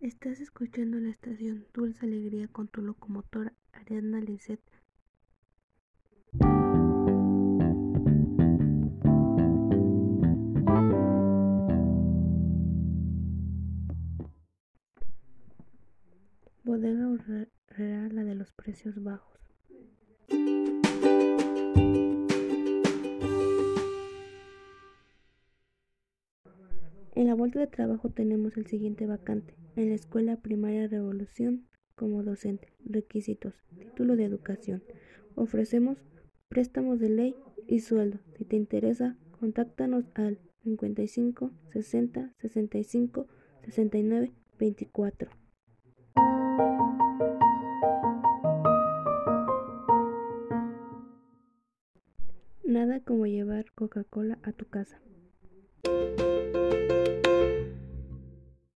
Estás escuchando la estación Dulce Alegría con tu locomotora Ariadna Lisset. Bodega Herrera, la de los precios bajos. En la vuelta de trabajo tenemos el siguiente vacante. En la Escuela Primaria Revolución como docente. Requisitos. Título de educación. Ofrecemos préstamos de ley y sueldo. Si te interesa, contáctanos al 55 60 65 69 24. Nada como llevar Coca-Cola a tu casa.